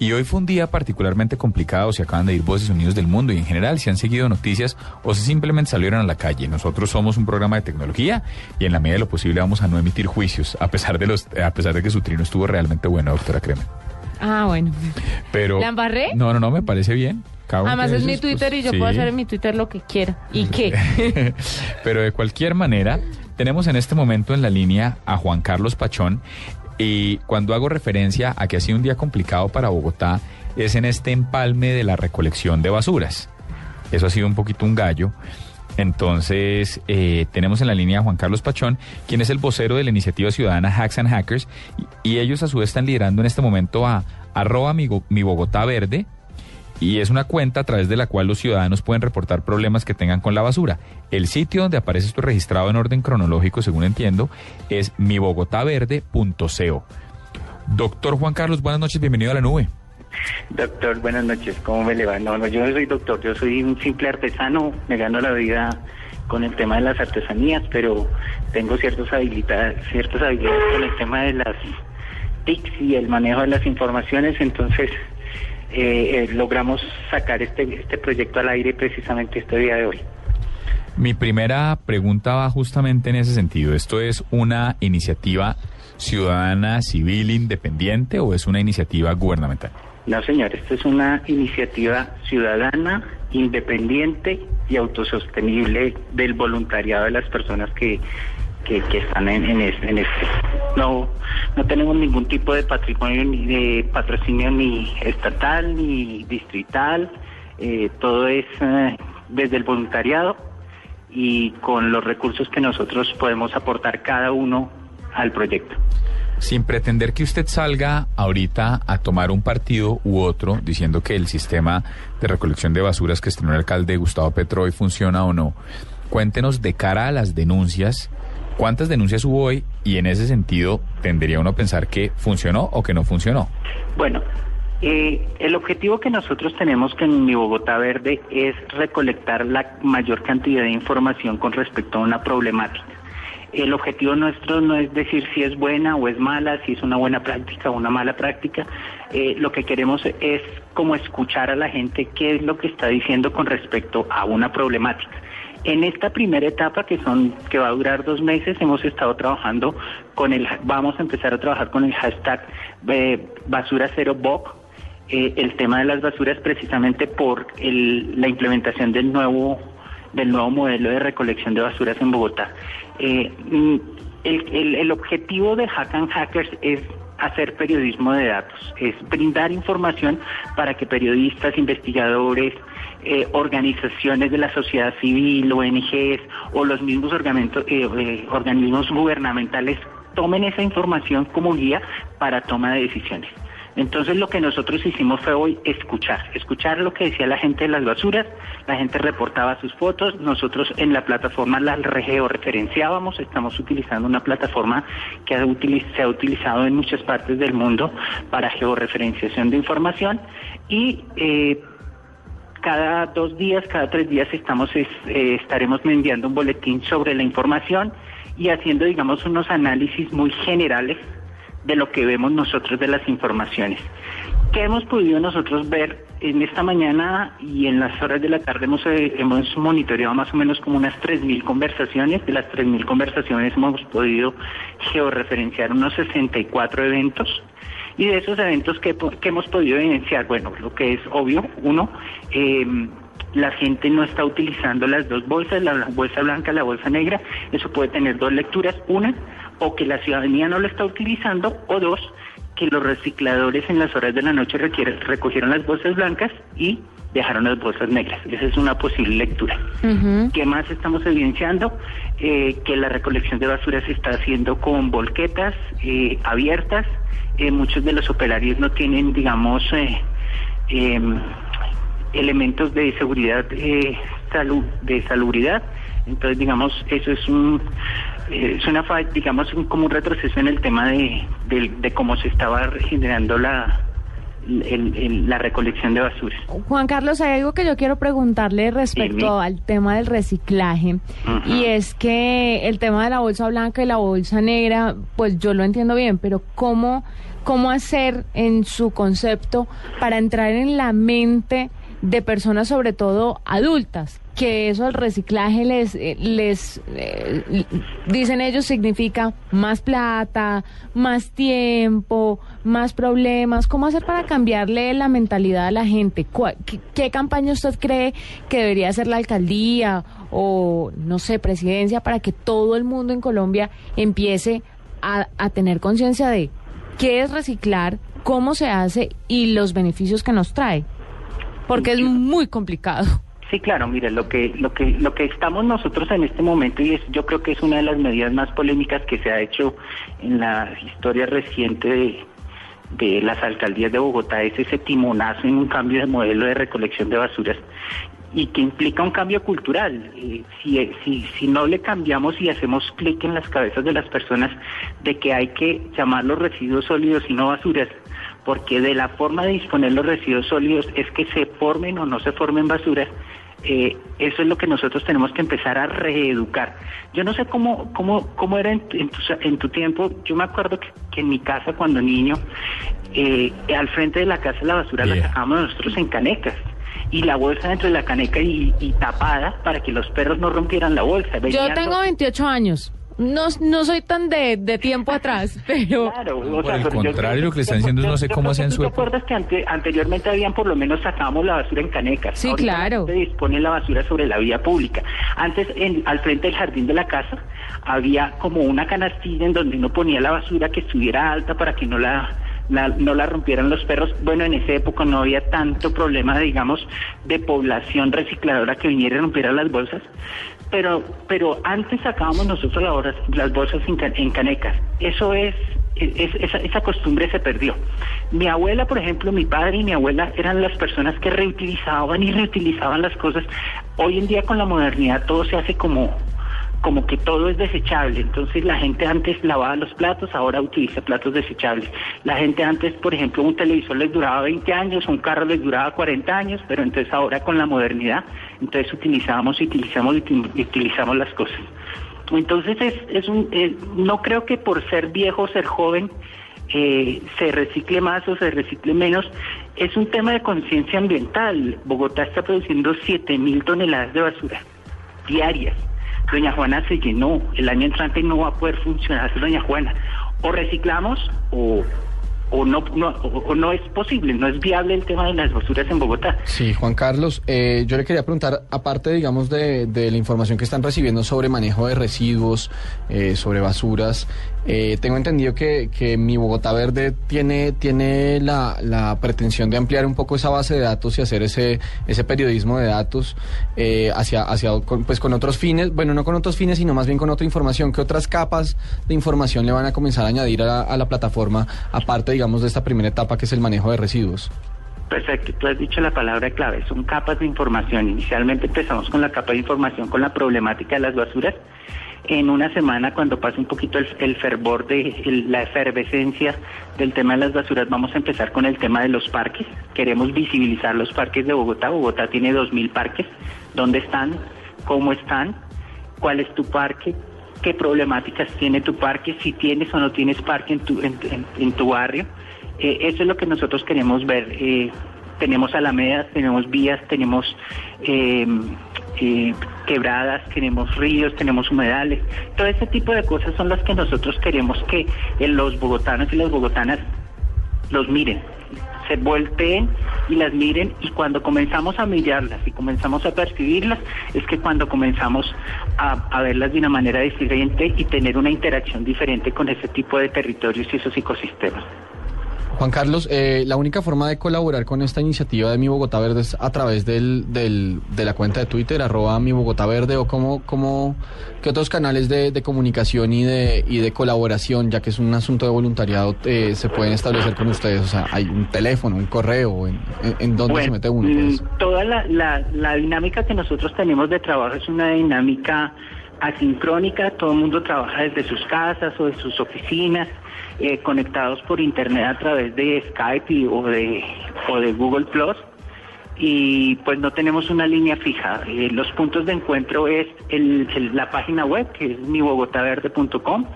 Y hoy fue un día particularmente complicado, se acaban de ir voces unidos del mundo y en general se han seguido noticias o se simplemente salieron a la calle. Nosotros somos un programa de tecnología y en la medida de lo posible vamos a no emitir juicios, a pesar de los, a pesar de que su trino estuvo realmente bueno, doctora Creme. Ah, bueno. Pero ¿La embarré? No, no, no, me parece bien. Cada Además es mi Twitter pues, y yo sí. puedo hacer en mi Twitter lo que quiera. ¿Y qué? Pero de cualquier manera, tenemos en este momento en la línea a Juan Carlos Pachón. Y cuando hago referencia a que ha sido un día complicado para Bogotá, es en este empalme de la recolección de basuras. Eso ha sido un poquito un gallo. Entonces, eh, tenemos en la línea a Juan Carlos Pachón, quien es el vocero de la iniciativa ciudadana Hacks and Hackers, y, ellos a su vez están liderando en este momento a arroba mi Bogotá Verde, y es una cuenta a través de la cual los ciudadanos pueden reportar problemas que tengan con la basura. El sitio donde aparece esto registrado en orden cronológico, según entiendo, es mibogotaverde.co. Doctor Juan Carlos, buenas noches, bienvenido a la nube. Doctor, buenas noches. ¿Cómo me le va? No, no, yo no soy doctor, yo soy un simple artesano, me gano la vida con el tema de las artesanías, pero tengo ciertas habilidades, ciertas habilidades con el tema de las TICs y el manejo de las informaciones, entonces eh, eh, logramos sacar este, este proyecto al aire precisamente este día de hoy. Mi primera pregunta va justamente en ese sentido. ¿Esto es una iniciativa ciudadana, civil, independiente o es una iniciativa gubernamental? No, señor, esto es una iniciativa ciudadana, independiente y autosostenible del voluntariado de las personas que, que, están en, en, es- en este. No, no tenemos ningún tipo de patrimonio ni de patrocinio ni estatal ni distrital. eh, todo es eh, desde el voluntariado y con los recursos que nosotros podemos aportar cada uno al proyecto. Sin pretender que usted salga ahorita a tomar un partido u otro diciendo que el sistema de recolección de basuras que estrenó el alcalde Gustavo Petro hoy funciona o no, cuéntenos de cara a las denuncias, cuántas denuncias hubo hoy y en ese sentido tendría uno a pensar que funcionó o que no funcionó. Bueno, eh, el objetivo que nosotros tenemos con Mi Bogotá Verde es recolectar la mayor cantidad de información con respecto a una problemática. El objetivo nuestro no es decir si es buena o es mala, si es una buena práctica o una mala práctica. Eh, lo que queremos es como escuchar a la gente qué es lo que está diciendo con respecto a una problemática. En esta primera etapa que son que va a durar dos meses hemos estado trabajando con el vamos a empezar a trabajar con el hashtag eh, basura cero BOC eh, el tema de las basuras precisamente por el- la implementación del nuevo del nuevo modelo de recolección de basuras en Bogotá. Eh, mm, el, el- el objetivo de Hack and Hackers es hacer periodismo de datos, es brindar información para que periodistas, investigadores, eh, organizaciones de la sociedad civil, ONGs o los mismos eh, eh, organismos gubernamentales tomen esa información como guía para toma de decisiones. Entonces lo que nosotros hicimos fue hoy escuchar, escuchar lo que decía la gente de las basuras, la gente reportaba sus fotos, nosotros en la plataforma las georreferenciábamos, estamos utilizando una plataforma que se ha utilizado en muchas partes del mundo para georreferenciación de información. Y eh, cada dos días, cada tres días estamos es- eh, estaremos enviando un boletín sobre la información y haciendo, digamos, unos análisis muy generales de lo que vemos nosotros de las informaciones. ¿Qué hemos podido nosotros ver en esta mañana y en las horas de la tarde? Hemos, eh, hemos monitoreado más o menos como unas 3.000 conversaciones. De las 3.000 conversaciones hemos podido georreferenciar unos 64 eventos. Y de esos eventos que, que hemos podido evidenciar, bueno, lo que es obvio, uno, eh, la gente no está utilizando las dos bolsas, la bolsa blanca la bolsa negra. Eso puede tener dos lecturas. Una, o que la ciudadanía no lo está utilizando, o dos, que los recicladores en las horas de la noche recogieron las bolsas blancas y dejaron las bolsas negras. Esa es una posible lectura. Ujú. ¿Qué más estamos evidenciando? Eh, que la recolección de basura se está haciendo con volquetas eh, abiertas. Eh, muchos de los operarios no tienen, digamos, eh, em, elementos de seguridad, eh, salud, de salubridad. Entonces, digamos, eso es un es una fa- digamos como un retroceso en el tema de, de, de cómo se estaba generando la el- el- la recolección de basura. Juan Carlos, hay algo que yo quiero preguntarle respecto al tema del reciclaje. Y es que el tema de la bolsa blanca y la bolsa negra, pues yo lo entiendo bien, pero ¿cómo, cómo hacer en su concepto para entrar en la mente de personas, sobre todo adultas? Que eso el reciclaje les, eh, les eh, dicen ellos, significa más plata, más tiempo, más problemas. ¿Cómo hacer para cambiarle la mentalidad a la gente? ¿Cuál- qué, qué campaña usted cree que debería hacer la alcaldía o, no sé, presidencia para que todo el mundo en Colombia empiece a, a tener conciencia de qué es reciclar, cómo se hace y los beneficios que nos trae? Porque es muy complicado. Sí, claro, mire, lo que, lo que, lo que estamos nosotros en este momento, y es, yo creo que es una de las medidas más polémicas que se ha hecho en la historia reciente de, de las alcaldías de Bogotá, es ese timonazo en un cambio de modelo de recolección de basuras y que implica un cambio cultural. Eh, si, si, si no le cambiamos y hacemos clic en las cabezas de las personas de que hay que llamar los residuos sólidos y no basuras, porque de la forma de disponer los residuos sólidos es que se formen o no se formen basuras, eh, eso es lo que nosotros tenemos que empezar a reeducar. Yo no sé cómo, cómo, cómo era en, en tu, en tu tiempo, yo me acuerdo que, que en mi casa cuando niño, eh, al frente de la casa la basura la sacábamos nosotros en canecas. Y la bolsa dentro de la caneca y, y tapada para que los perros no rompieran la bolsa. Yo tengo to- 28 años. No, no soy tan de, de tiempo atrás, pero... Claro, o Por sea, el yo- contrario, lo que le están diciendo es no sé yo cómo creo hacía en que su ¿tú época. ¿Te acuerdas que ante- anteriormente habían por lo menos sacábamos la basura en canecas? Sí, Ahorita claro. Se dispone la basura sobre la vía pública. Antes, en, al frente del jardín de la casa, había como una canastilla en donde uno ponía la basura que estuviera alta para que no la, la- no la rompieran los perros. Bueno, en esa época no había tanto problema, digamos, de población recicladora que viniera y rompiera las bolsas. Pero, pero antes sacábamos nosotros las bolsas, las bolsas en, ca- en canecas. Eso es, es- esa, esa costumbre se perdió. Mi abuela, por ejemplo, mi padre y mi abuela eran las personas que reutilizaban y reutilizaban las cosas. Hoy en día con la modernidad todo se hace como, como que todo es desechable. Entonces la gente antes lavaba los platos, ahora utiliza platos desechables. La gente antes, por ejemplo, un televisor les duraba 20 años, un carro les duraba 40 años, pero entonces ahora con la modernidad, entonces utilizamos, utilizamos, util- utilizamos las cosas. Entonces es, es un, eh, no creo que por ser viejo ser joven eh, se recicle más o se recicle menos. Es un tema de conciencia ambiental. Bogotá está produciendo 7 mil toneladas de basura diarias. Doña Juana se llenó. El año entrante no va a poder funcionar Doña Juana. O reciclamos o, o no, no, o, no es posible, no es viable el tema de las basuras en Bogotá. Sí, Juan Carlos, eh, yo le quería preguntar, aparte, digamos, de, de la información que están recibiendo sobre manejo de residuos, eh, sobre basuras, eh, tengo entendido que, que mi Bogotá Verde tiene, tiene la, la pretensión de ampliar un poco esa base de datos y hacer ese, ese periodismo de datos eh, hacia, hacia pues con otros fines, bueno, no con otros fines, sino más bien con otra información. ¿Qué otras capas de información le van a comenzar a añadir a la, a la plataforma, aparte, digamos, de esta primera etapa que es el manejo de residuos? Perfecto, tú has dicho la palabra clave, son capas de información. Inicialmente empezamos con la capa de información con la problemática de las basuras. En una semana, cuando pase un poquito el, fervor de la efervescencia del tema de las basuras, vamos a empezar con el tema de los parques. Queremos visibilizar los parques de Bogotá. Bogotá tiene 2.000 parques. ¿Dónde están? ¿Cómo están? ¿Cuál es tu parque? ¿Qué problemáticas tiene tu parque? Si tienes o no tienes parque en tu, en, en- en tu barrio. Eh, eso es lo que nosotros queremos ver. Eh, tenemos alamedas, tenemos vías, tenemos eh, eh, quebradas, tenemos ríos, tenemos humedales. Todo ese tipo de cosas son las que nosotros queremos que eh, los bogotanos y las bogotanas los miren, se volteen y las miren y cuando comenzamos a mirarlas y comenzamos a percibirlas es que cuando comenzamos a, a verlas de una manera diferente y tener una interacción diferente con ese tipo de territorios y esos ecosistemas. Juan Carlos, eh, la única forma de colaborar con esta iniciativa de Mi Bogotá Verde es a través del, del- de la cuenta de Twitter, arroba Mi Bogotá Verde, o cómo, cómo, qué otros canales de, de comunicación y de, y de colaboración, ya que es un asunto de voluntariado, eh, se pueden establecer con ustedes. O sea, hay un teléfono, un correo, en, en, en dónde se mete uno. Pues? mm, Toda la, la- la dinámica que nosotros tenemos de trabajo es una dinámica asincrónica, todo el mundo trabaja desde sus casas o de sus oficinas, eh, conectados por internet a través de Skype o, de, o de Google Plus y pues no tenemos una línea fija. Eh, los puntos de encuentro es la página web que es mibogotaverde.com.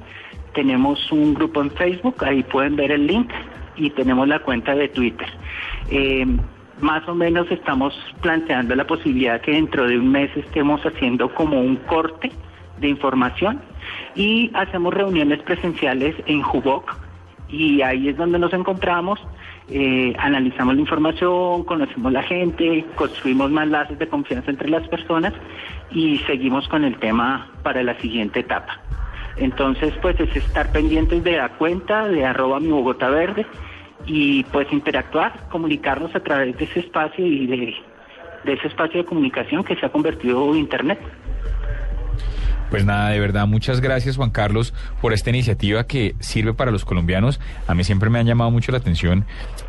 Tenemos un grupo en Facebook, ahí pueden ver el link y tenemos la cuenta de Twitter. Eh, más o menos estamos planteando la posibilidad que dentro de un mes estemos haciendo como un corte de información y hacemos reuniones presenciales en Juboc y ahí es donde nos encontramos, eh, analizamos la información, conocemos la gente, construimos más lazos de confianza entre las personas y seguimos con el tema para la siguiente etapa. Entonces, pues es estar pendientes de la cuenta de arroba mi Bogotá Verde y pues interactuar, comunicarnos a través de ese espacio y de, de ese espacio de comunicación que se ha convertido en Internet. Pues nada, de verdad, muchas gracias Juan Carlos por esta iniciativa que sirve para los colombianos. A mí siempre me han llamado mucho la atención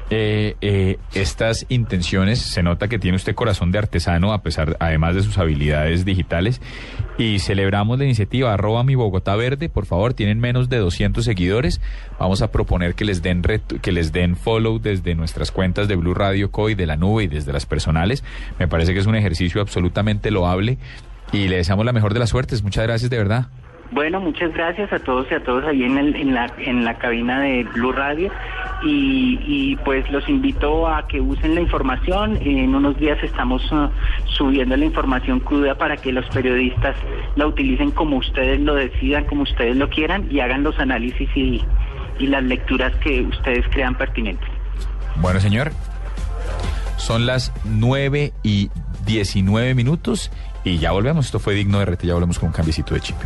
eh, eh, estas intenciones. Se nota que tiene usted corazón de artesano, a pesar, además de sus habilidades digitales. Y celebramos la iniciativa arroba mi Bogotá Verde. Por favor, tienen menos de 200 seguidores. Vamos a proponer que les den que les den follow desde nuestras cuentas de Blue Radio Co de la nube y desde las personales. Me parece que es un ejercicio absolutamente loable y le deseamos la mejor de las suertes. Muchas gracias de verdad. Bueno, muchas gracias a todos y a todos ahí en, el, en, la, en la cabina de Blue Radio y, pues los invito a que usen la información. En unos días estamos uh, subiendo la información cruda para que los periodistas la utilicen como ustedes lo decidan, como ustedes lo quieran y hagan los análisis y, y las lecturas que ustedes crean pertinentes. Bueno, señor, son las 9 y 19 minutos y ya volvemos. Esto fue digno de rete, ya volvemos con un cambiecito de chip.